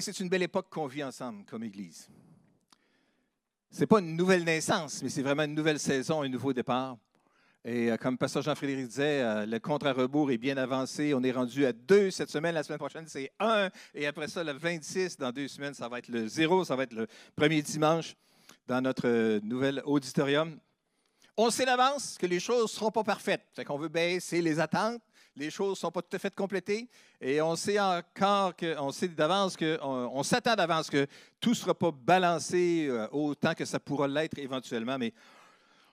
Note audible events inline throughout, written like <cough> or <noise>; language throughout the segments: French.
C'est une belle époque qu'on vit ensemble comme Église. Ce n'est pas une nouvelle naissance, mais c'est vraiment une nouvelle saison, un nouveau départ. Et euh, comme Pasteur Jean-Frédéric disait, euh, le contre-rebours est bien avancé. On est rendu à deux cette semaine. La semaine prochaine, c'est un. Et après ça, le 26, dans deux semaines, ça va être le zéro. Ça va être le premier dimanche dans notre euh, nouvel auditorium. On sait d'avance que les choses ne seront pas parfaites. Fait qu'on veut baisser les attentes les choses ne sont pas tout à fait complétées et on sait encore que, on sait d'avance que, on, s'attend d'avance que tout ne sera pas balancé euh, autant que ça pourra l'être éventuellement, mais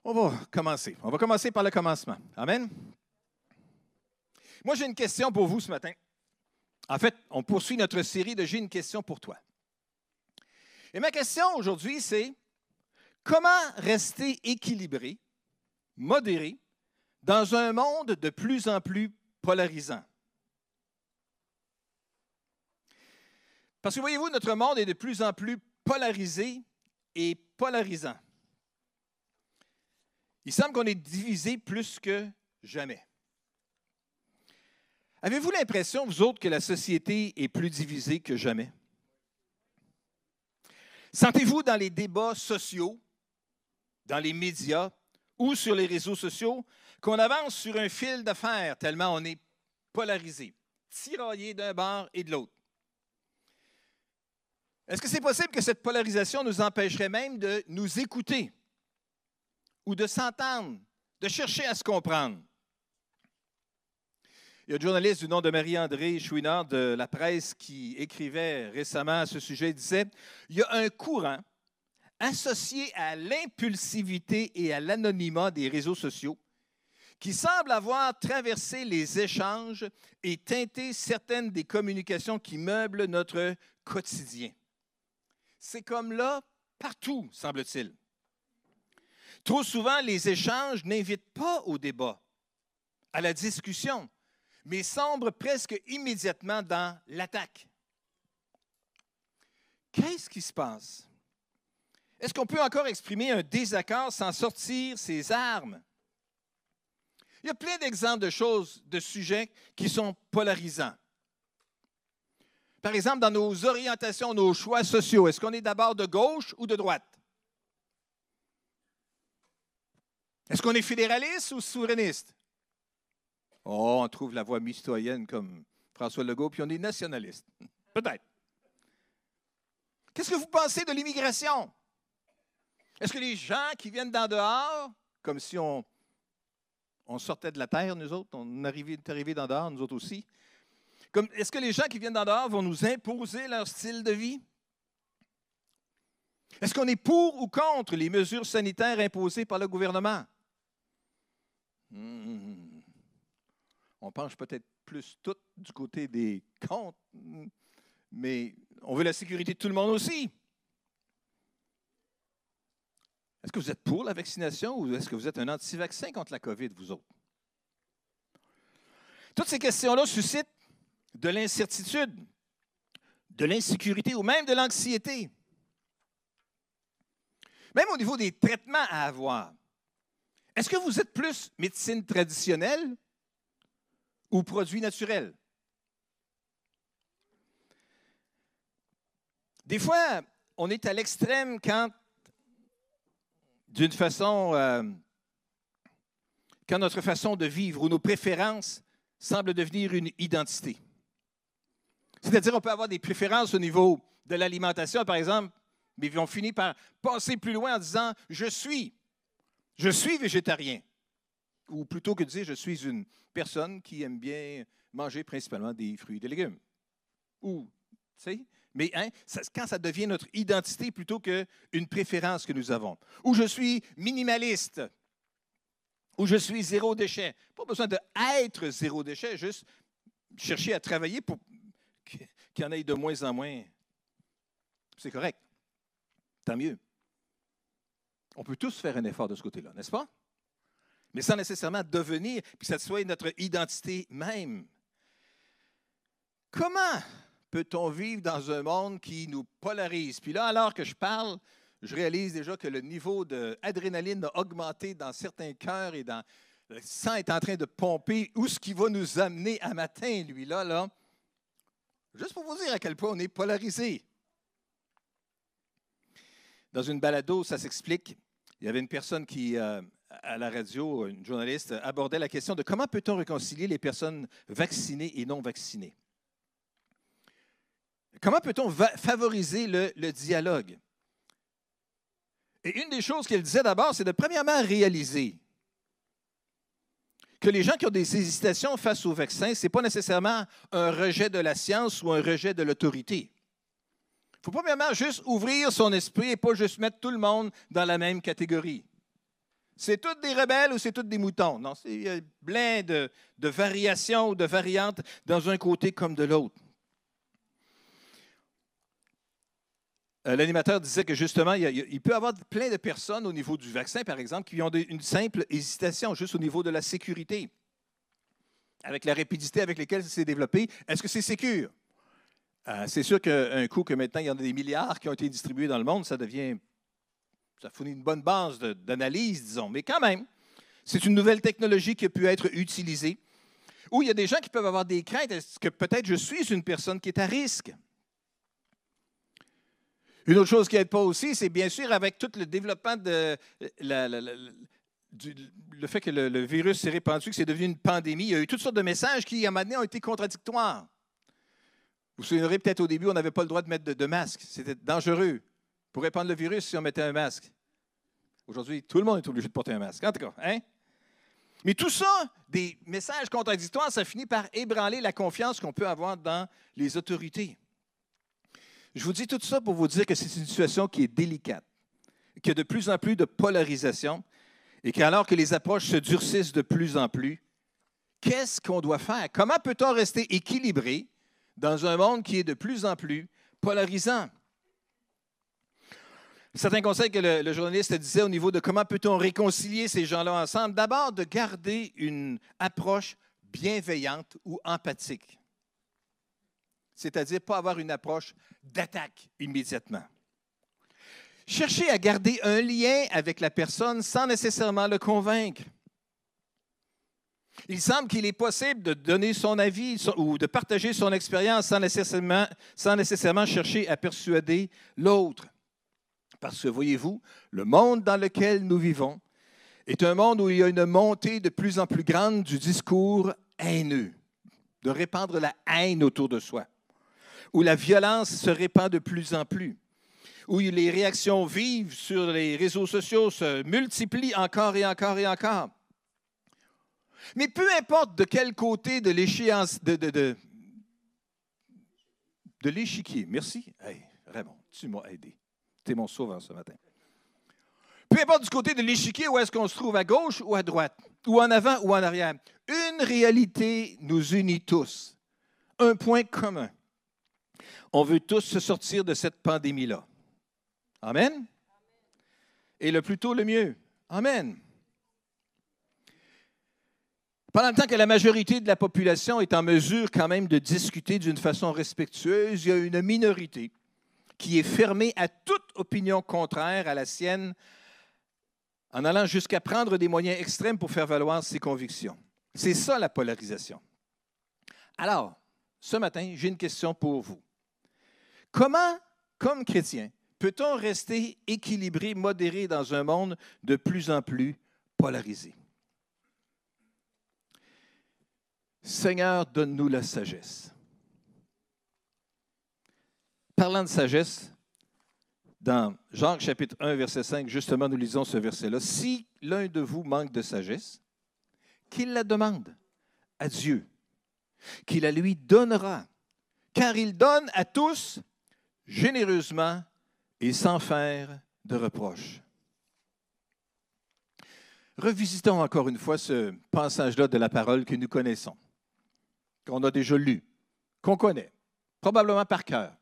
on va commencer. On va commencer par le commencement. Amen. Moi, j'ai une question pour vous ce matin. En fait, on poursuit notre série de J'ai une question pour toi. Et ma question aujourd'hui, c'est comment rester équilibré, modéré, dans un monde de plus en plus polarisant. Parce que voyez-vous, notre monde est de plus en plus polarisé et polarisant. Il semble qu'on est divisé plus que jamais. Avez-vous l'impression, vous autres, que la société est plus divisée que jamais? Sentez-vous dans les débats sociaux, dans les médias ou sur les réseaux sociaux qu'on avance sur un fil fer tellement on est polarisé, tiraillé d'un bord et de l'autre. Est-ce que c'est possible que cette polarisation nous empêcherait même de nous écouter ou de s'entendre, de chercher à se comprendre? Il y a un journaliste du nom de Marie-André Chouinard de la presse qui écrivait récemment à ce sujet, il disait, il y a un courant associé à l'impulsivité et à l'anonymat des réseaux sociaux qui semble avoir traversé les échanges et teinté certaines des communications qui meublent notre quotidien. C'est comme là partout, semble-t-il. Trop souvent, les échanges n'invitent pas au débat, à la discussion, mais sombrent presque immédiatement dans l'attaque. Qu'est-ce qui se passe? Est-ce qu'on peut encore exprimer un désaccord sans sortir ses armes? Il y a plein d'exemples de choses, de sujets qui sont polarisants. Par exemple, dans nos orientations, nos choix sociaux, est-ce qu'on est d'abord de gauche ou de droite? Est-ce qu'on est fédéraliste ou souverainiste? Oh, on trouve la voie mitoyenne comme François Legault, puis on est nationaliste. <laughs> Peut-être. Qu'est-ce que vous pensez de l'immigration? Est-ce que les gens qui viennent d'en dehors, comme si on on sortait de la terre, nous autres, on est arrivé, d'en dehors, nous autres aussi. Est-ce que les gens qui viennent d'en dehors vont nous imposer leur style de vie? Est-ce qu'on est pour ou contre les mesures sanitaires imposées par le gouvernement? Hmm. On penche peut-être plus tout du côté des contre, mais on veut la sécurité de tout le monde aussi. Est-ce que vous êtes pour la vaccination ou est-ce que vous êtes un anti-vaccin contre la COVID, vous autres? Toutes ces questions-là suscitent de l'incertitude, de l'insécurité ou même de l'anxiété. Même au niveau des traitements à avoir. Est-ce que vous êtes plus médecine traditionnelle ou produits naturels? Des fois, on est à l'extrême quand d'une façon, euh, quand notre façon de vivre ou nos préférences semblent devenir une identité. C'est-à-dire, on peut avoir des préférences au niveau de l'alimentation, par exemple, mais on finit par passer plus loin en disant Je suis, je suis végétarien. Ou plutôt que de dire Je suis une personne qui aime bien manger principalement des fruits et des légumes. Ou, tu sais, mais hein, quand ça devient notre identité plutôt qu'une préférence que nous avons. Ou je suis minimaliste, ou je suis zéro déchet. Pas besoin d'être zéro déchet, juste chercher à travailler pour qu'il y en ait de moins en moins. C'est correct. Tant mieux. On peut tous faire un effort de ce côté-là, n'est-ce pas? Mais sans nécessairement devenir, puis que ça soit notre identité même. Comment peut-on vivre dans un monde qui nous polarise? Puis là, alors que je parle, je réalise déjà que le niveau d'adrénaline a augmenté dans certains cœurs et dans, le sang est en train de pomper. Où ce qui va nous amener à matin, lui, là, là? Juste pour vous dire à quel point on est polarisé. Dans une balado, ça s'explique. Il y avait une personne qui, euh, à la radio, une journaliste, abordait la question de comment peut-on réconcilier les personnes vaccinées et non vaccinées? Comment peut-on favoriser le, dialogue? Et une des choses qu'elle disait d'abord, c'est de premièrement réaliser que les gens qui ont des hésitations face au vaccin, ce n'est pas nécessairement un rejet de la science ou un rejet de l'autorité. Il faut premièrement juste ouvrir son esprit et pas juste mettre tout le monde dans la même catégorie. C'est toutes des rebelles ou c'est toutes des moutons? Non, c'est plein de, de variations ou de variantes dans un côté comme de l'autre. L'animateur disait que justement, il, peut y avoir plein de personnes au niveau du vaccin, par exemple, qui ont une simple hésitation juste au niveau de la sécurité. Avec la rapidité avec laquelle ça s'est développé, est-ce que c'est sécur? Euh, c'est sûr qu'un coup que maintenant il y en a des milliards qui ont été distribués dans le monde, ça devient, ça fournit une bonne base d'analyse, disons. Mais quand même, c'est une nouvelle technologie qui a pu être utilisée. Ou il y a des gens qui peuvent avoir des craintes. Est-ce que peut-être je suis une personne qui est à risque? Une autre chose qui n'aide pas aussi, c'est bien sûr avec tout le développement de le fait que le, virus s'est répandu, que c'est devenu une pandémie. Il y a eu toutes sortes de messages qui, à un moment donné, ont été contradictoires. Vous vous souviendrez peut-être au début, on n'avait pas le droit de mettre de, masque. C'était dangereux pour répandre le virus si on mettait un masque. Aujourd'hui, tout le monde est obligé de porter un masque. En tout cas, hein? Mais tout ça, des messages contradictoires, ça finit par ébranler la confiance qu'on peut avoir dans les autorités. Je vous dis tout ça pour vous dire que c'est une situation qui est délicate, qu'il y a de plus en plus de polarisation et qu'alors que les approches se durcissent de plus en plus, qu'est-ce qu'on doit faire? Comment peut-on rester équilibré dans un monde qui est de plus en plus polarisant? Certains conseils que le, le, journaliste disait au niveau de comment peut-on réconcilier ces gens-là ensemble, d'abord de garder une approche bienveillante ou empathique c'est-à-dire pas avoir une approche d'attaque immédiatement. Cherchez à garder un lien avec la personne sans nécessairement le convaincre. Il semble qu'il est possible de donner son avis ou de partager son expérience sans nécessairement chercher à persuader l'autre. Parce que, voyez-vous, le monde dans lequel nous vivons est un monde où il y a une montée de plus en plus grande du discours haineux, de répandre la haine autour de soi où la violence se répand de plus en plus, où les réactions vives sur les réseaux sociaux se multiplient encore et encore et encore. Mais peu importe de quel côté de l'échiquier, merci. Hey, Raymond, tu m'as aidé. Tu es mon sauveur ce matin. Peu importe du côté de l'échiquier où est-ce qu'on se trouve, à gauche ou à droite, ou en avant ou en arrière, une réalité nous unit tous, un point commun. On veut tous se sortir de cette pandémie-là. Amen. Et le plus tôt, le mieux. Amen. Pendant le temps que la majorité de la population est en mesure quand même de discuter d'une façon respectueuse, il y a une minorité qui est fermée à toute opinion contraire à la sienne en allant jusqu'à prendre des moyens extrêmes pour faire valoir ses convictions. C'est ça la polarisation. Alors, ce matin, j'ai une question pour vous. Comment, comme chrétien, peut-on rester équilibré, modéré dans un monde de plus en plus polarisé? Seigneur, donne-nous la sagesse. Parlant de sagesse, dans Jean chapitre 1, verset 5, justement, nous lisons ce verset-là. Si l'un de vous manque de sagesse, qu'il la demande à Dieu, qu'il la lui donnera, car il donne à tous généreusement et sans faire de reproches. Revisitons encore une fois ce passage-là de la parole que nous connaissons, qu'on a déjà lu, qu'on connaît, probablement par cœur.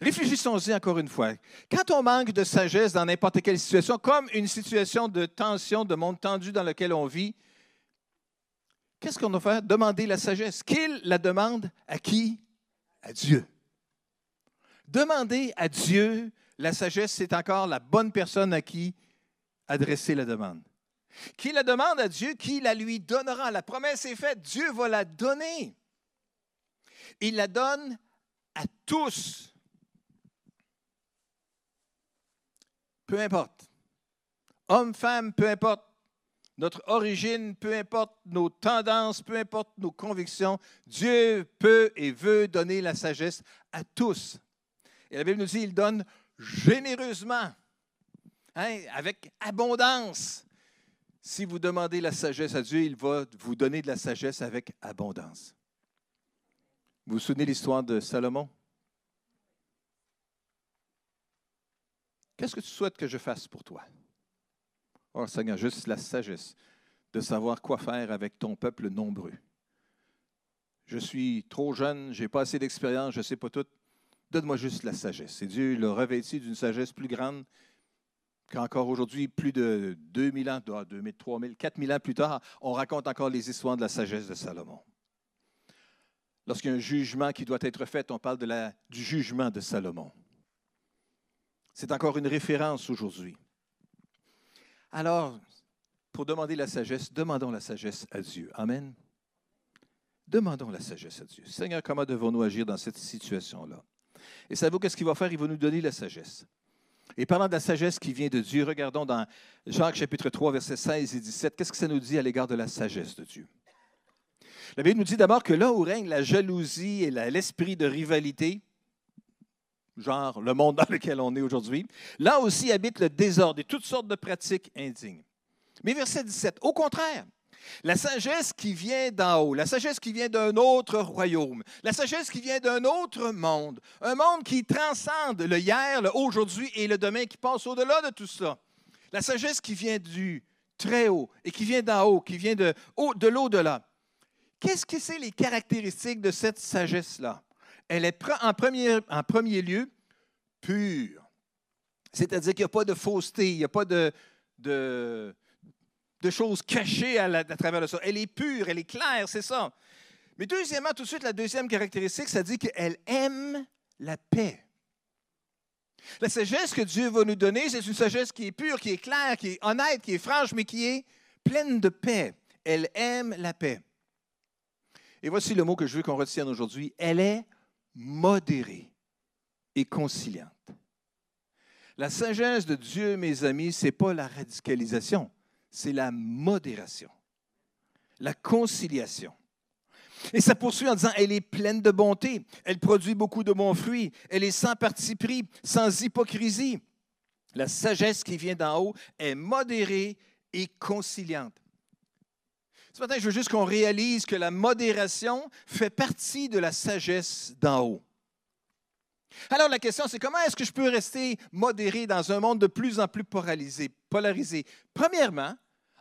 Réfléchissons-y encore une fois. Quand on manque de sagesse dans n'importe quelle situation, comme une situation de tension, de monde tendu dans lequel on vit, qu'est-ce qu'on doit faire? Demander la sagesse. Qu'il la demande à qui? À Dieu. Demander à Dieu la sagesse, c'est encore la bonne personne à qui adresser la demande. Qui la demande à Dieu, qui la lui donnera. La promesse est faite, Dieu va la donner. Il la donne à tous. Peu importe. Homme, femme, peu importe. Notre origine, peu importe nos tendances, peu importe nos convictions, Dieu peut et veut donner la sagesse à tous. Et la Bible nous dit, il donne généreusement, hein, avec abondance. Si vous demandez la sagesse à Dieu, il va vous donner de la sagesse avec abondance. Vous vous souvenez l'histoire de Salomon? Qu'est-ce que tu souhaites que je fasse pour toi? Oh Seigneur, juste la sagesse de savoir quoi faire avec ton peuple nombreux. Je suis trop jeune, je n'ai pas assez d'expérience, je ne sais pas tout. Donne-moi juste la sagesse. Et Dieu l'a revêtu d'une sagesse plus grande qu'encore aujourd'hui, plus de 2000 ans, 2000, 3000, 4000 ans plus tard, on raconte encore les histoires de la sagesse de Salomon. Lorsqu'il y a un jugement qui doit être fait, on parle du jugement de Salomon. C'est encore une référence aujourd'hui. Alors, pour demander la sagesse, demandons la sagesse à Dieu. Amen. Demandons la sagesse à Dieu. Seigneur, comment devons-nous agir dans cette situation-là? Et savez-vous qu'est-ce qu'il va faire? Il va nous donner la sagesse. Et parlant de la sagesse qui vient de Dieu, regardons dans Jacques chapitre 3, versets 16 et 17, qu'est-ce que ça nous dit à l'égard de la sagesse de Dieu? La Bible nous dit d'abord que là où règne la jalousie et l'esprit de rivalité, genre le monde dans lequel on est aujourd'hui, là aussi habite le désordre et toutes sortes de pratiques indignes. Mais verset 17, au contraire, la sagesse qui vient d'en haut, la sagesse qui vient d'un autre royaume, la sagesse qui vient d'un autre monde, un monde qui transcende le hier, le aujourd'hui et le demain, qui passe au-delà de tout ça. La sagesse qui vient du très haut et qui vient d'en haut, qui vient de, de l'au-delà. Qu'est-ce que c'est les caractéristiques de cette sagesse-là? Elle est en premier, lieu pure. C'est-à-dire qu'il n'y a pas de fausseté, il n'y a pas de, de choses cachées à, travers le ça. Elle est pure, elle est claire, c'est ça. Mais deuxièmement, tout de suite, la deuxième caractéristique, ça dit qu'elle aime la paix. La sagesse que Dieu va nous donner, c'est une sagesse qui est pure, qui est claire, qui est honnête, qui est franche, mais qui est pleine de paix. Elle aime la paix. Et voici le mot que je veux qu'on retienne aujourd'hui. Elle est modérée et conciliante. La sagesse de Dieu, mes amis, ce n'est pas la radicalisation, c'est la modération, la conciliation. Et ça poursuit en disant, elle est pleine de bonté, elle produit beaucoup de bons fruits, elle est sans parti pris, sans hypocrisie. La sagesse qui vient d'en haut est modérée et conciliante. Ce matin, je veux juste qu'on réalise que la modération fait partie de la sagesse d'en haut. Alors la question, c'est comment est-ce que je peux rester modéré dans un monde de plus en plus polarisé? polarisé? Premièrement,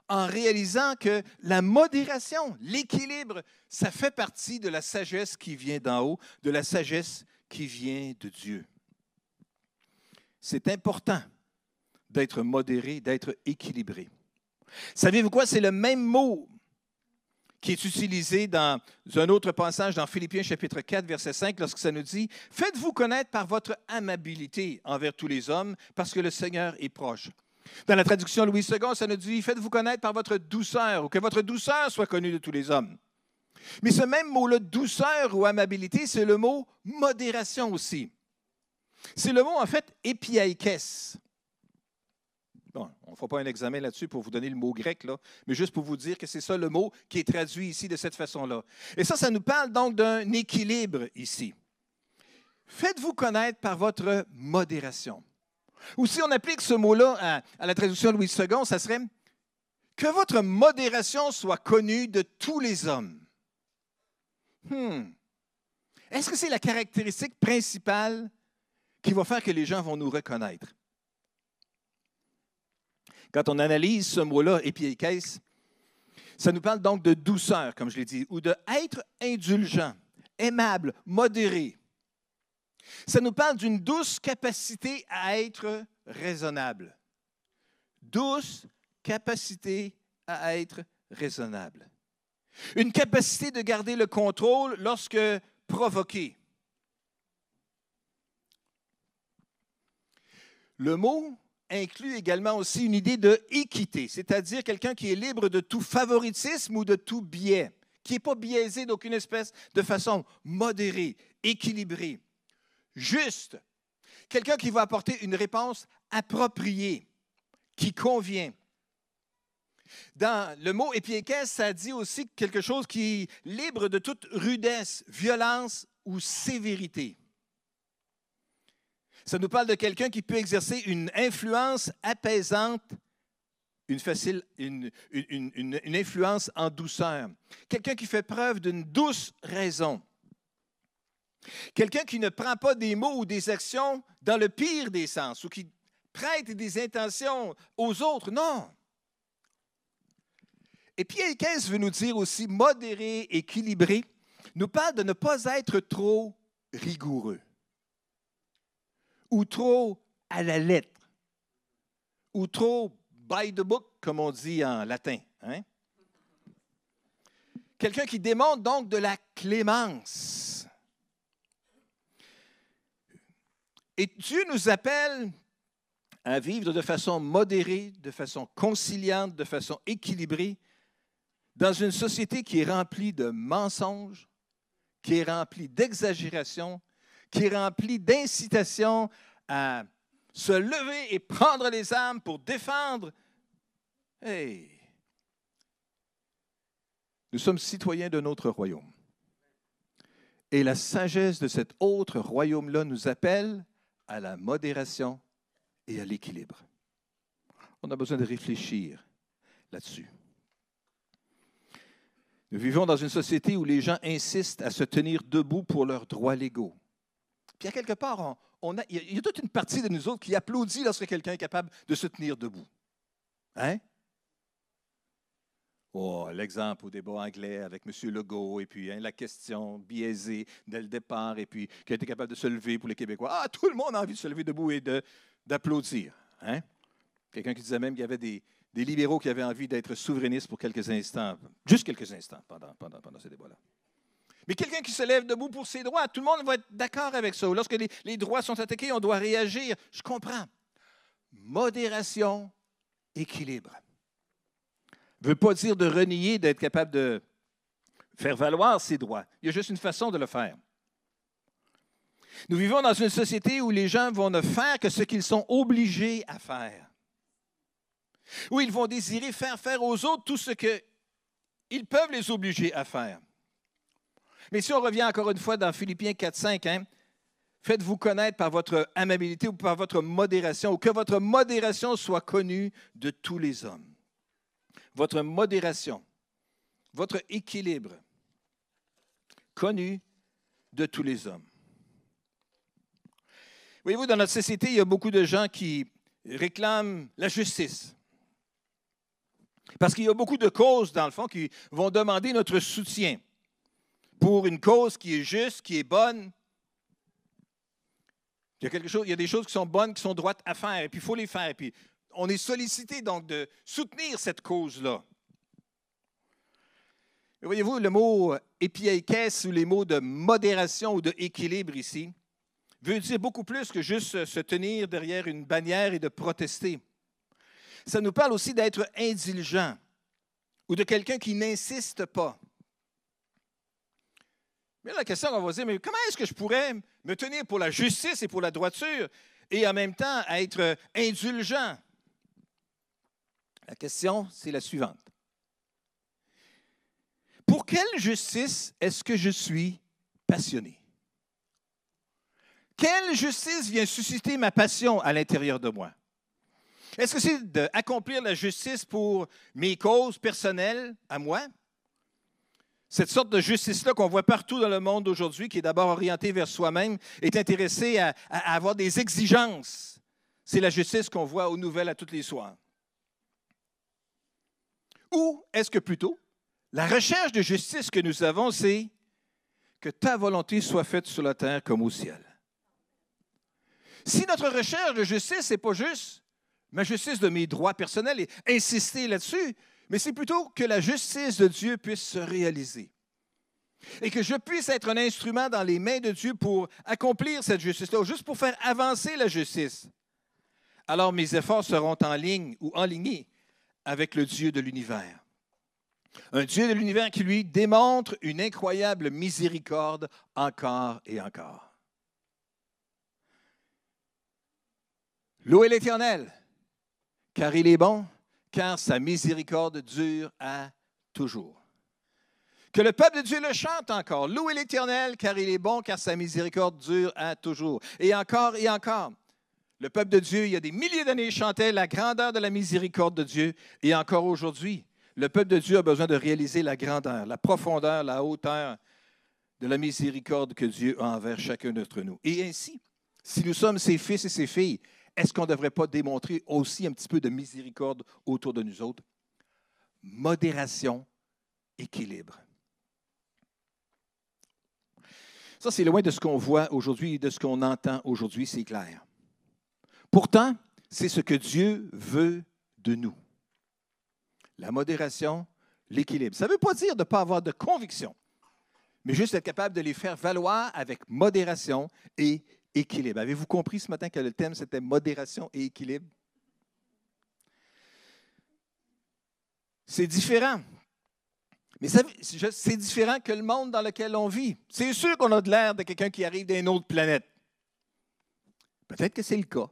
en réalisant que la modération, l'équilibre, ça fait partie de la sagesse qui vient d'en haut, de la sagesse qui vient de Dieu. C'est important d'être modéré, d'être équilibré. Savez-vous quoi? C'est le même mot qui est utilisé dans un autre passage dans Philippiens chapitre 4, verset 5, lorsque ça nous dit, Faites-vous connaître par votre amabilité envers tous les hommes, parce que le Seigneur est proche. Dans la traduction Louis II, ça nous dit, Faites-vous connaître par votre douceur, ou que votre douceur soit connue de tous les hommes. Mais ce même mot-là, douceur ou amabilité, c'est le mot modération aussi. C'est le mot, en fait, épiaïkès on ne fera pas un examen là-dessus pour vous donner le mot grec, mais juste pour vous dire que c'est ça le mot qui est traduit ici de cette façon-là. Et ça, ça nous parle donc d'un équilibre ici. Faites-vous connaître par votre modération. Ou si on applique ce mot-là à, la traduction Louis II, ça serait que votre modération soit connue de tous les hommes. Hmm. Est-ce que c'est la caractéristique principale qui va faire que les gens vont nous reconnaître? Quand on analyse ce mot-là, épiékès, ça nous parle donc de douceur, comme je l'ai dit, ou de être indulgent, aimable, modéré. Ça nous parle d'une douce capacité à être raisonnable. Douce capacité à être raisonnable. Une capacité de garder le contrôle lorsque provoqué. Le mot inclut également aussi une idée de équité, c'est-à-dire quelqu'un qui est libre de tout favoritisme ou de tout biais, qui n'est pas biaisé d'aucune espèce de façon modérée, équilibrée. juste. Quelqu'un qui va apporter une réponse appropriée, qui convient. Dans le mot épiékès, ça dit aussi quelque chose qui est libre de toute rudesse, violence ou sévérité. Ça nous parle de quelqu'un qui peut exercer une influence apaisante, une, influence en douceur. Quelqu'un qui fait preuve d'une douce raison. Quelqu'un qui ne prend pas des mots ou des actions dans le pire des sens ou qui prête des intentions aux autres. Non. Et Pierre 15 veut nous dire aussi modéré, équilibré, nous parle de ne pas être trop rigoureux ou trop à la lettre ou trop by the book, comme on dit en latin. Hein? Quelqu'un qui démontre donc de la clémence. Et Dieu nous appelle à vivre de façon modérée, de façon conciliante, de façon équilibrée, dans une société qui est remplie de mensonges, qui est remplie d'exagération, qui est remplie d'incitation à se lever et prendre les armes pour défendre. Hey! Nous sommes citoyens d'un autre royaume. Et la sagesse de cet autre royaume-là nous appelle à la modération et à l'équilibre. On a besoin de réfléchir là-dessus. Nous vivons dans une société où les gens insistent à se tenir debout pour leurs droits légaux. Puis à quelque part, on, a, il y a toute une partie de nous autres qui applaudit lorsque quelqu'un est capable de se tenir debout. Hein? Oh, l'exemple au débat anglais avec M. Legault, et puis hein, la question biaisée dès le départ, et puis qui a été capable de se lever pour les Québécois. Ah, tout le monde a envie de se lever debout et d'applaudir. Hein? Quelqu'un qui disait même qu'il y avait des, libéraux qui avaient envie d'être souverainistes pour quelques instants, juste quelques instants pendant, ce débat-là. Mais quelqu'un qui se lève debout pour ses droits, tout le monde va être d'accord avec ça. Lorsque les, droits sont attaqués, on doit réagir. Je comprends. Modération, équilibre ne veut pas dire de renier, d'être capable de faire valoir ses droits. Il y a juste une façon de le faire. Nous vivons dans une société où les gens vont ne faire que ce qu'ils sont obligés à faire. Où ils vont désirer faire faire aux autres tout ce qu'ils peuvent les obliger à faire. Mais si on revient encore une fois dans Philippiens 4, 5, hein, faites-vous connaître par votre amabilité ou par votre modération, ou que votre modération soit connue de tous les hommes votre modération, votre équilibre, connu de tous les hommes. Voyez-vous, dans notre société, il y a beaucoup de gens qui réclament la justice. Parce qu'il y a beaucoup de causes, dans le fond, qui vont demander notre soutien pour une cause qui est juste, qui est bonne. Il y a, quelque chose, il y a des choses qui sont bonnes, qui sont droites à faire, et puis il faut les faire. Et puis on est sollicité donc de soutenir cette cause-là. Voyez-vous, le mot épiaïkès ou les mots de modération ou d'équilibre ici veut dire beaucoup plus que juste se tenir derrière une bannière et de protester. Ça nous parle aussi d'être indulgent ou de quelqu'un qui n'insiste pas. Mais la question qu'on va se dire, mais comment est-ce que je pourrais me tenir pour la justice et pour la droiture et en même temps être indulgent? La question, c'est la suivante. Pour quelle justice est-ce que je suis passionné? Quelle justice vient susciter ma passion à l'intérieur de moi? Est-ce que c'est d'accomplir la justice pour mes causes personnelles à moi? Cette sorte de justice-là qu'on voit partout dans le monde aujourd'hui, qui est d'abord orientée vers soi-même, est intéressée à, avoir des exigences. C'est la justice qu'on voit aux nouvelles à toutes les soirs. Ou est-ce que plutôt, la recherche de justice que nous avons, c'est que ta volonté soit faite sur la terre comme au ciel. Si notre recherche de justice n'est pas juste ma justice de mes droits personnels et insister là-dessus, mais c'est plutôt que la justice de Dieu puisse se réaliser. Et que je puisse être un instrument dans les mains de Dieu pour accomplir cette justice-là, juste pour faire avancer la justice. Alors mes efforts seront en ligne ou en ligne avec le Dieu de l'univers. Un Dieu de l'univers qui lui démontre une incroyable miséricorde encore et encore. Louez l'Éternel, car il est bon, car sa miséricorde dure à toujours. Que le peuple de Dieu le chante encore. Louez l'Éternel, car il est bon, car sa miséricorde dure à toujours. Et encore et encore. Le peuple de Dieu, il y a des milliers d'années, chantait la grandeur de la miséricorde de Dieu. Et encore aujourd'hui, le peuple de Dieu a besoin de réaliser la grandeur, la profondeur, la hauteur de la miséricorde que Dieu a envers chacun d'entre nous. Et ainsi, si nous sommes ses fils et ses filles, est-ce qu'on ne devrait pas démontrer aussi un petit peu de miséricorde autour de nous autres? Modération, équilibre. Ça, c'est loin de ce qu'on voit aujourd'hui et de ce qu'on entend aujourd'hui, c'est clair. Pourtant, c'est ce que Dieu veut de nous. La modération, l'équilibre. Ça ne veut pas dire de ne pas avoir de conviction, mais juste être capable de les faire valoir avec modération et équilibre. Avez-vous compris ce matin que le thème, c'était modération et équilibre? C'est différent. Mais c'est différent que le monde dans lequel on vit. C'est sûr qu'on a de l'air de quelqu'un qui arrive d'une autre planète. Peut-être que c'est le cas.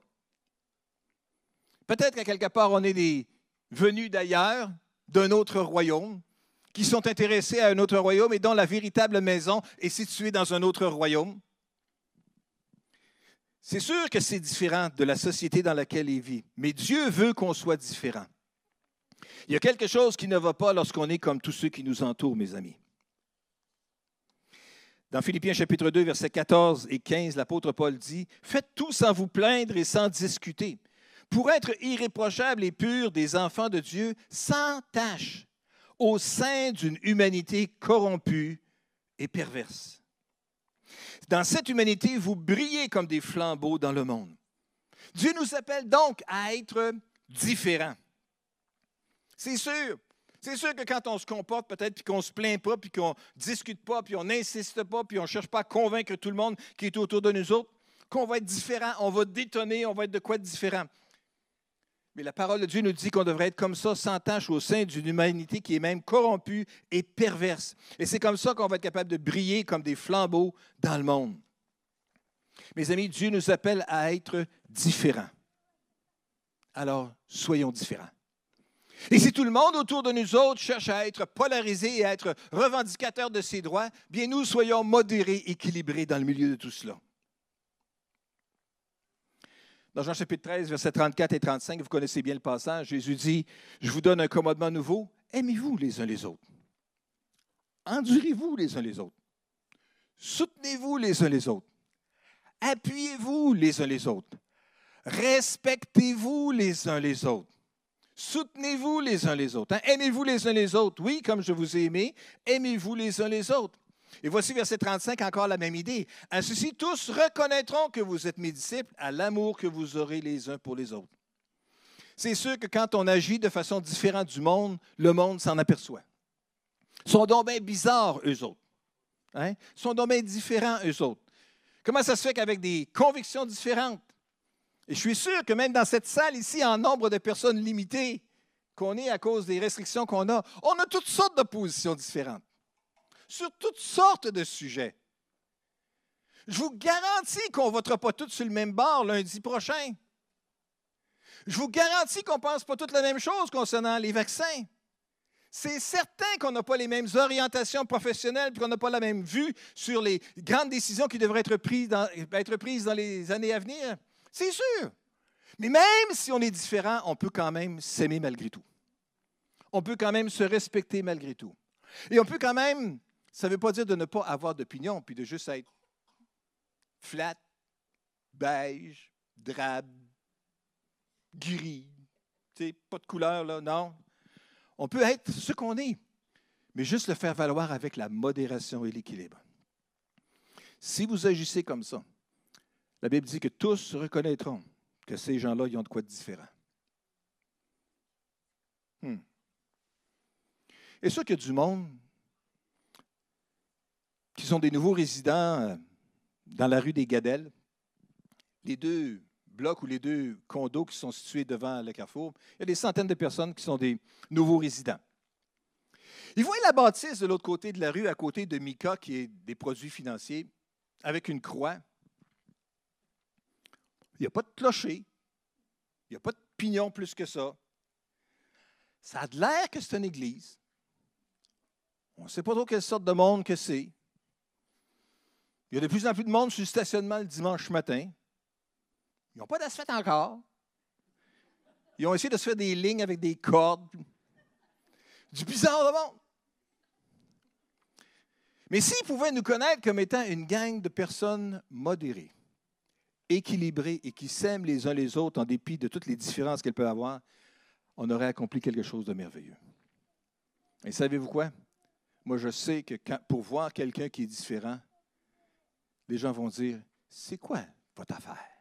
Peut-être qu'à quelque part, on est des venus d'ailleurs, d'un autre royaume, qui sont intéressés à un autre royaume et dont la véritable maison est située dans un autre royaume. C'est sûr que c'est différent de la société dans laquelle il vit, mais Dieu veut qu'on soit différent. Il y a quelque chose qui ne va pas lorsqu'on est comme tous ceux qui nous entourent, mes amis. Dans Philippiens chapitre 2, versets 14 et 15, l'apôtre Paul dit, Faites tout sans vous plaindre et sans discuter, pour être irréprochables et purs des enfants de Dieu, sans tâche, au sein d'une humanité corrompue et perverse. Dans cette humanité, vous brillez comme des flambeaux dans le monde. Dieu nous appelle donc à être différents. C'est sûr. C'est sûr que quand on se comporte peut-être, puis qu'on ne se plaint pas, puis qu'on ne discute pas, puis on n'insiste pas, puis on ne cherche pas à convaincre tout le monde qui est autour de nous autres, qu'on va être différent, on va détonner, on va être de quoi être différent. Mais la parole de Dieu nous dit qu'on devrait être comme ça, sans tâche, au sein d'une humanité qui est même corrompue et perverse. Et c'est comme ça qu'on va être capable de briller comme des flambeaux dans le monde. Mes amis, Dieu nous appelle à être différents. Alors, soyons différents. Et si tout le monde autour de nous autres cherche à être polarisé et à être revendicateur de ses droits, bien nous soyons modérés, équilibrés dans le milieu de tout cela. Dans Jean chapitre 13, versets 34 et 35, vous connaissez bien le passage, Jésus dit, je vous donne un commandement nouveau, aimez-vous les uns les autres. Endurez-vous les uns les autres. Soutenez-vous les uns les autres. Appuyez-vous les uns les autres. Respectez-vous les uns les autres. Soutenez-vous les uns les autres. Hein. Aimez-vous les uns les autres. Oui, comme je vous ai aimé, aimez-vous les uns les autres. Et voici verset 35, encore la même idée. À ceci, tous reconnaîtront que vous êtes mes disciples à l'amour que vous aurez les uns pour les autres. C'est sûr que quand on agit de façon différente du monde, le monde s'en aperçoit. Ils sont donc bien bizarres, eux autres. Hein? Ils sont donc bien différents, eux autres. Comment ça se fait qu'avec des convictions différentes, et je suis sûr que même dans cette salle ici, en nombre de personnes limitées qu'on est à cause des restrictions qu'on a, on a toutes sortes de positions différentes sur toutes sortes de sujets. Je vous garantis qu'on ne votera pas tous sur le même bord lundi prochain. Je vous garantis qu'on ne pense pas toutes la même chose concernant les vaccins. C'est certain qu'on n'a pas les mêmes orientations professionnelles et qu'on n'a pas la même vue sur les grandes décisions qui devraient être prises dans les années à venir. C'est sûr. Mais même si on est différent, on peut quand même s'aimer malgré tout. On peut quand même se respecter malgré tout. Et on peut quand même, ça ne veut pas dire de ne pas avoir d'opinion, puis de juste être flat, beige, drabe, gris, pas de couleur, là, non. On peut être ce qu'on est, mais juste le faire valoir avec la modération et l'équilibre. Si vous agissez comme ça, la Bible dit que tous reconnaîtront que ces gens-là, ils ont de quoi de différent. Hmm. Et ça qu'il y a du monde qui sont des nouveaux résidents euh, dans la rue des Gadelles, les deux blocs ou les deux condos qui sont situés devant le carrefour, il y a des centaines de personnes qui sont des nouveaux résidents. Ils voient la bâtisse de l'autre côté de la rue, à côté de Mika, qui est des produits financiers, avec une croix. Il n'y a pas de clocher. Il n'y a pas de pignon plus que ça. Ça a l'air que c'est une église. On ne sait pas trop quelle sorte de monde que c'est. Il y a de plus en plus de monde sur le stationnement le dimanche matin. Ils n'ont pas d'asphalte encore. Ils ont essayé de se faire des lignes avec des cordes. Du bizarre de monde. Mais s'ils pouvaient nous connaître comme étant une gang de personnes modérées, équilibrées et qui s'aiment les uns les autres en dépit de toutes les différences qu'elles peuvent avoir, on aurait accompli quelque chose de merveilleux. Et savez-vous quoi? Moi, je sais que pour voir quelqu'un qui est différent, les gens vont dire, c'est quoi votre affaire?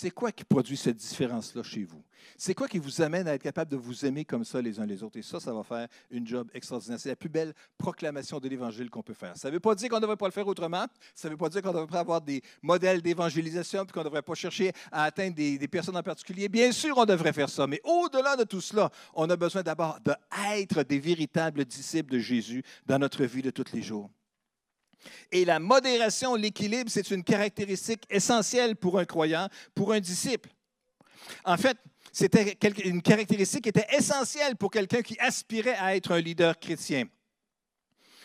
C'est quoi qui produit cette différence-là chez vous? C'est quoi qui vous amène à être capable de vous aimer comme ça les uns les autres? Et ça, ça va faire une job extraordinaire. C'est la plus belle proclamation de l'Évangile qu'on peut faire. Ça ne veut pas dire qu'on ne devrait pas le faire autrement. Ça ne veut pas dire qu'on ne devrait pas avoir des modèles d'évangélisation puis qu'on ne devrait pas chercher à atteindre des, des, personnes en particulier. Bien sûr, on devrait faire ça. Mais au-delà de tout cela, on a besoin d'abord d'être des véritables disciples de Jésus dans notre vie de tous les jours. Et la modération, l'équilibre, c'est une caractéristique essentielle pour un croyant, pour un disciple. En fait, c'était une caractéristique qui était essentielle pour quelqu'un qui aspirait à être un leader chrétien.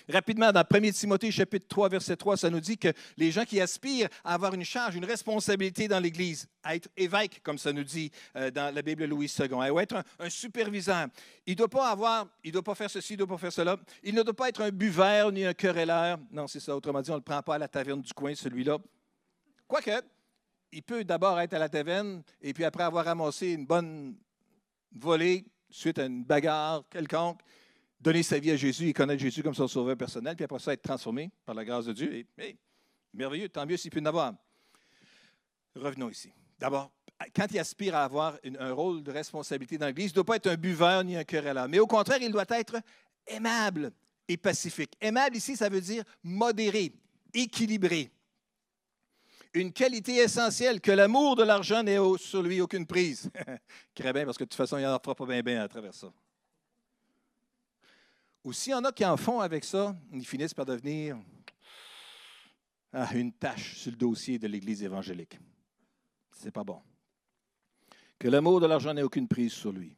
Rapidement, dans 1 Timothée chapitre 3, verset 3, ça nous dit que les gens qui aspirent à avoir une charge, une responsabilité dans l'Église, à être évêque, comme ça nous dit euh, dans la Bible Louis II, à être un, superviseur, il ne doit pas avoir, il doit pas faire ceci, il ne doit pas faire cela. Il ne doit pas être un buveur ni un querelleur. Non, c'est ça. Autrement dit, on ne le prend pas à la taverne du coin, celui-là. Quoique, il peut d'abord être à la taverne et puis après avoir ramassé une bonne volée suite à une bagarre quelconque, donner sa vie à Jésus et connaître Jésus comme son sauveur personnel, puis après ça, être transformé par la grâce de Dieu. Et, merveilleux, tant mieux s'il peut en avoir. Revenons ici. D'abord, quand il aspire à avoir un rôle de responsabilité dans l'Église, il ne doit pas être un buveur ni un querelleur, mais au contraire, il doit être aimable et pacifique. Aimable ici, ça veut dire modéré, équilibré. Une qualité essentielle que l'amour de l'argent n'ait sur lui aucune prise. <laughs> Très bien, parce que de toute façon, il n'en fera pas bien, bien à travers ça. Ou s'il y en a qui en font avec ça, ils finissent par devenir ah, une tâche sur le dossier de l'Église évangélique. C'est pas bon. Que l'amour de l'argent n'ait aucune prise sur lui.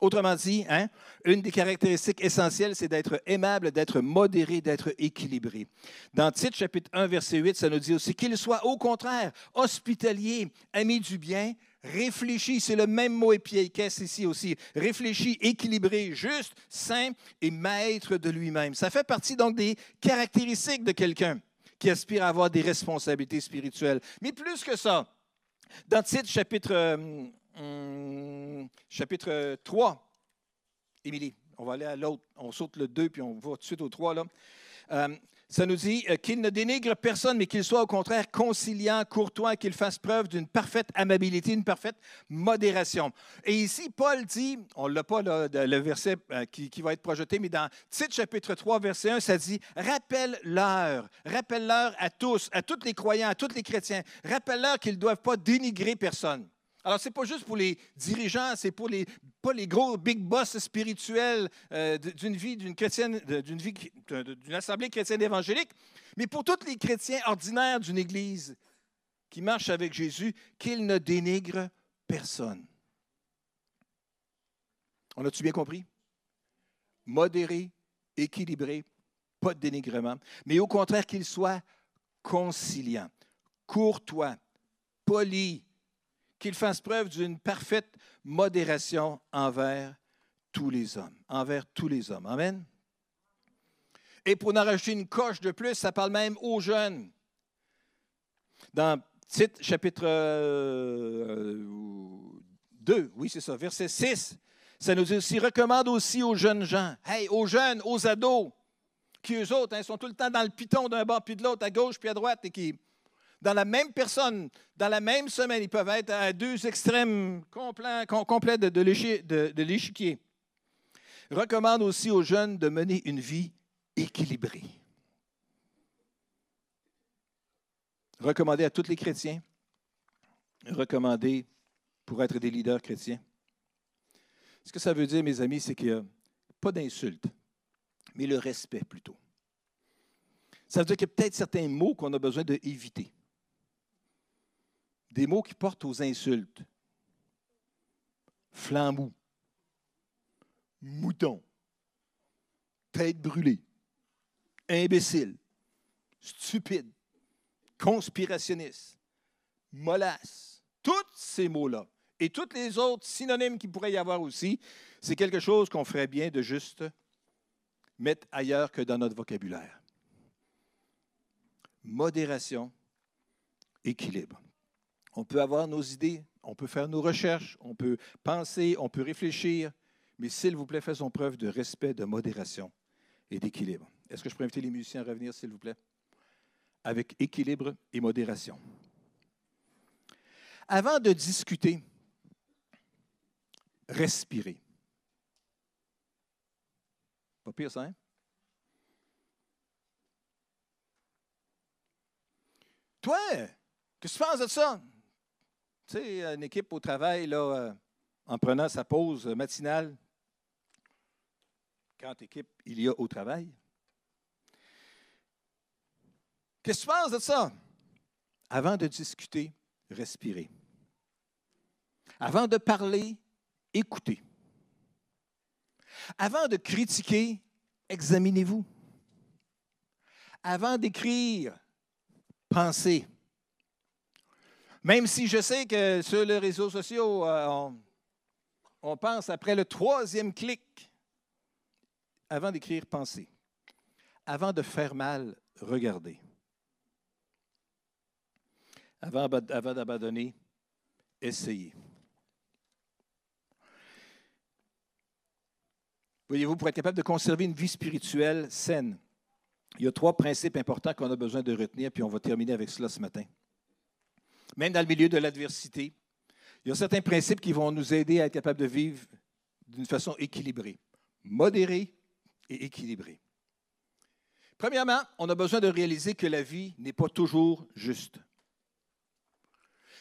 Autrement dit, hein, une des caractéristiques essentielles, c'est d'être aimable, d'être modéré, d'être équilibré. Dans Tite chapitre 1, verset 8, ça nous dit aussi qu'il soit au contraire hospitalier, ami du bien, réfléchi, c'est le même mot qu'est-ce ici aussi, réfléchi, équilibré, juste, saint et maître de lui-même. Ça fait partie donc des caractéristiques de quelqu'un qui aspire à avoir des responsabilités spirituelles. Mais plus que ça, dans Tite chapitre, euh, hum, chapitre 3, Émilie, on va aller à l'autre, on saute le 2 puis on va tout de suite au 3 là. Euh, ça nous dit euh, qu'il ne dénigre personne, mais qu'il soit au contraire conciliant, courtois, qu'il fasse preuve d'une parfaite amabilité, une parfaite modération. Et ici, Paul dit, on ne l'a pas le verset euh, qui, va être projeté, mais dans Tite chapitre 3, verset 1, ça dit, rappelle-leur, rappelle-leur à tous, à tous les croyants, à tous les chrétiens, rappelle-leur qu'ils ne doivent pas dénigrer personne. Alors, ce n'est pas juste pour les dirigeants, c'est pour les, pas les gros big boss spirituels euh, d'une vie d'une chrétienne, d'une vie d'une assemblée chrétienne évangélique, mais pour tous les chrétiens ordinaires d'une Église qui marchent avec Jésus, qu'ils ne dénigrent personne. On a-tu bien compris? Modéré, équilibré, pas de dénigrement, mais au contraire qu'ils soient conciliants, courtois, polis, qu'il fasse preuve d'une parfaite modération envers tous les hommes, envers tous les hommes. Amen. Et pour en rajouter une coche de plus, ça parle même aux jeunes. Dans Tite, chapitre 2, euh, oui, c'est ça, verset 6, ça nous dit aussi, recommande aussi aux jeunes gens, hey, aux jeunes, aux ados, qui eux autres hein, sont tout le temps dans le piton d'un bord puis de l'autre, à gauche puis à droite, et qui dans la même personne, dans la même semaine, ils peuvent être à deux extrêmes complets, de, l'échiquier. Recommande aussi aux jeunes de mener une vie équilibrée. Recommandé à tous les chrétiens, recommandé pour être des leaders chrétiens. Ce que ça veut dire, mes amis, c'est qu'il n'y a pas d'insulte, mais le respect plutôt. Ça veut dire qu'il y a peut-être certains mots qu'on a besoin d'éviter des mots qui portent aux insultes. flambou, mouton, tête brûlée, imbécile, stupide, conspirationniste, mollasse, tous ces mots-là. Et tous les autres synonymes qu'il pourrait y avoir aussi, c'est quelque chose qu'on ferait bien de juste mettre ailleurs que dans notre vocabulaire. Modération, équilibre. On peut avoir nos idées, on peut faire nos recherches, on peut penser, on peut réfléchir, mais s'il vous plaît, faisons preuve de respect, de modération et d'équilibre. Est-ce que je peux inviter les musiciens à revenir, s'il vous plaît? Avec équilibre et modération. Avant de discuter, respirez. Pas pire, ça, hein? Toi, qu'est-ce que tu penses de ça? Tu sais, une équipe au travail, là, euh, en prenant sa pause matinale, quand équipe il y a au travail. Qu'est-ce que tu penses de ça? Avant de discuter, respirez. Avant de parler, écoutez. Avant de critiquer, examinez-vous. Avant d'écrire, pensez. Même si je sais que sur les réseaux sociaux, euh, on, pense après le troisième clic. Avant d'écrire, pensez. Avant de faire mal, regardez. Avant, avant d'abandonner, essayez. Voyez-vous, pour être capable de conserver une vie spirituelle saine, il y a trois principes importants qu'on a besoin de retenir, puis on va terminer avec cela ce matin. Même dans le milieu de l'adversité, il y a certains principes qui vont nous aider à être capables de vivre d'une façon équilibrée, modérée et équilibrée. Premièrement, on a besoin de réaliser que la vie n'est pas toujours juste.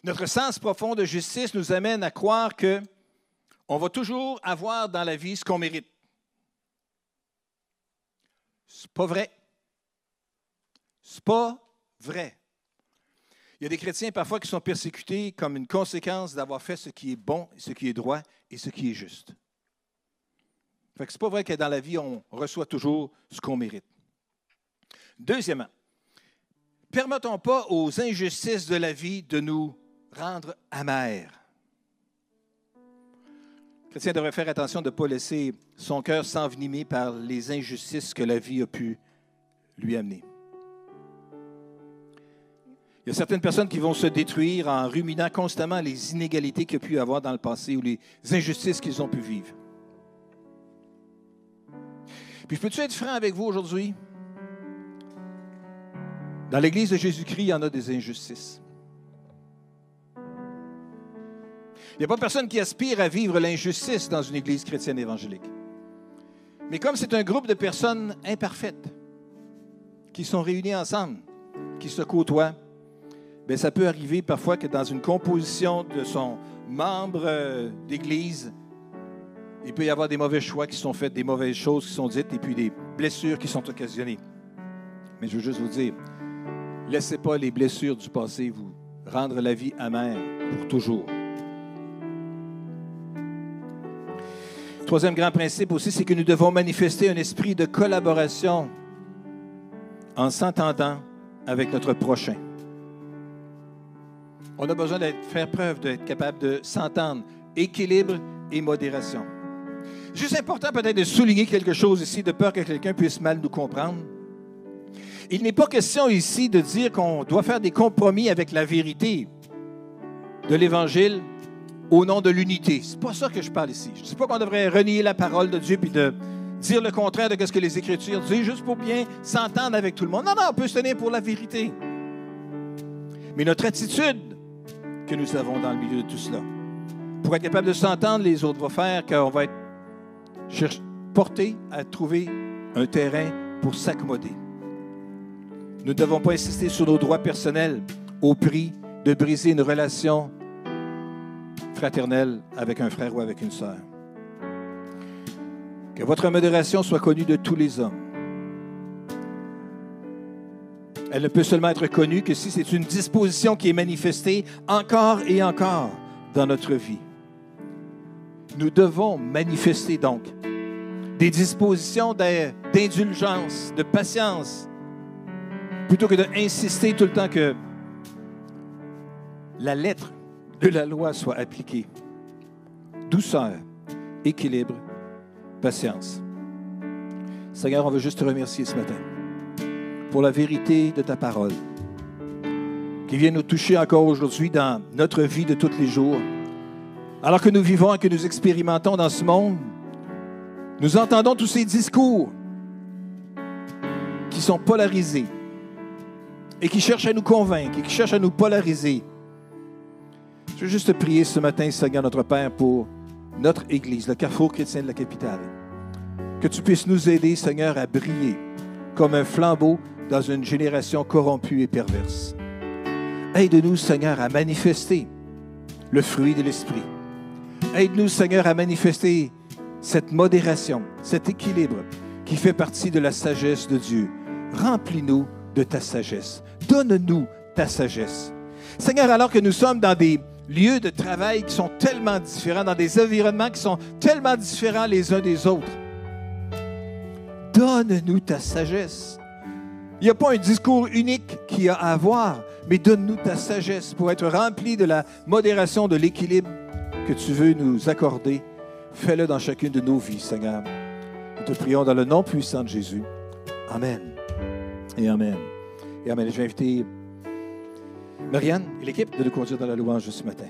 Notre sens profond de justice nous amène à croire que on va toujours avoir dans la vie ce qu'on mérite. C'est pas vrai. C'est pas vrai. Il y a des chrétiens parfois qui sont persécutés comme une conséquence d'avoir fait ce qui est bon, ce qui est droit et ce qui est juste. Ce n'est pas vrai que dans la vie, on reçoit toujours ce qu'on mérite. Deuxièmement, permettons pas aux injustices de la vie de nous rendre amers. Le chrétien devrait faire attention de ne pas laisser son cœur s'envenimer par les injustices que la vie a pu lui amener. Il y a certaines personnes qui vont se détruire en ruminant constamment les inégalités qu'il y a pu avoir dans le passé ou les injustices qu'ils ont pu vivre. Puis, peux-tu être franc avec vous aujourd'hui? Dans l'Église de Jésus-Christ, il y en a des injustices. Il n'y a pas personne qui aspire à vivre l'injustice dans une Église chrétienne évangélique. Mais comme c'est un groupe de personnes imparfaites qui sont réunies ensemble, qui se côtoient, bien, ça peut arriver parfois que dans une composition de son membre euh, d'Église, il peut y avoir des mauvais choix qui sont faits, des mauvaises choses qui sont dites et puis des blessures qui sont occasionnées. Mais je veux juste vous dire, laissez pas les blessures du passé vous rendre la vie amère pour toujours. Troisième grand principe aussi, c'est que nous devons manifester un esprit de collaboration en s'entendant avec notre prochain. On a besoin de faire preuve d'être capable de s'entendre, équilibre et modération. Juste important peut-être de souligner quelque chose ici, de peur que quelqu'un puisse mal nous comprendre. Il n'est pas question ici de dire qu'on doit faire des compromis avec la vérité de l'Évangile au nom de l'unité. C'est pas ça que je parle ici. Je ne dis pas qu'on devrait renier la parole de Dieu puis de dire le contraire de ce que les Écritures disent, juste pour bien s'entendre avec tout le monde. Non, non, on peut se tenir pour la vérité. Mais notre attitude que nous avons dans le milieu de tout cela. Pour être capable de s'entendre, les autres vont faire qu'on va être porté à trouver un terrain pour s'accommoder. Nous ne devons pas insister sur nos droits personnels au prix de briser une relation fraternelle avec un frère ou avec une sœur. Que votre modération soit connue de tous les hommes. Elle ne peut seulement être connue que si c'est une disposition qui est manifestée encore et encore dans notre vie. nous devons manifester donc des dispositions d'indulgence, de patience, plutôt que d'insister tout le temps que la lettre de la loi soit appliquée. Douceur, équilibre, patience. Seigneur, on veut juste te remercier ce matin pour la vérité de ta parole qui vient nous toucher encore aujourd'hui dans notre vie de tous les jours. Alors que nous vivons et que nous expérimentons dans ce monde, nous entendons tous ces discours qui sont polarisés et qui cherchent à nous convaincre et qui cherchent à nous polariser. Je veux juste prier ce matin, Seigneur notre Père, pour notre Église, le carrefour chrétien de la capitale. Que tu puisses nous aider, Seigneur, à briller comme un flambeau dans une génération corrompue et perverse. Aide-nous, Seigneur, à manifester le fruit de l'Esprit. Aide-nous, Seigneur, à manifester cette modération, cet équilibre qui fait partie de la sagesse de Dieu. Remplis-nous de ta sagesse. Donne-nous ta sagesse. Seigneur, alors que nous sommes dans des lieux de travail qui sont tellement différents, dans des environnements qui sont tellement différents les uns des autres, donne-nous ta sagesse. Il n'y a pas un discours unique qui a à avoir, mais donne-nous ta sagesse pour être rempli de la modération, de l'équilibre que tu veux nous accorder. Fais-le dans chacune de nos vies, Seigneur. Nous te prions dans le nom puissant de Jésus. Amen. Et Amen. Et Amen. Je vais inviter Marianne et l'équipe de nous conduire dans la louange ce matin.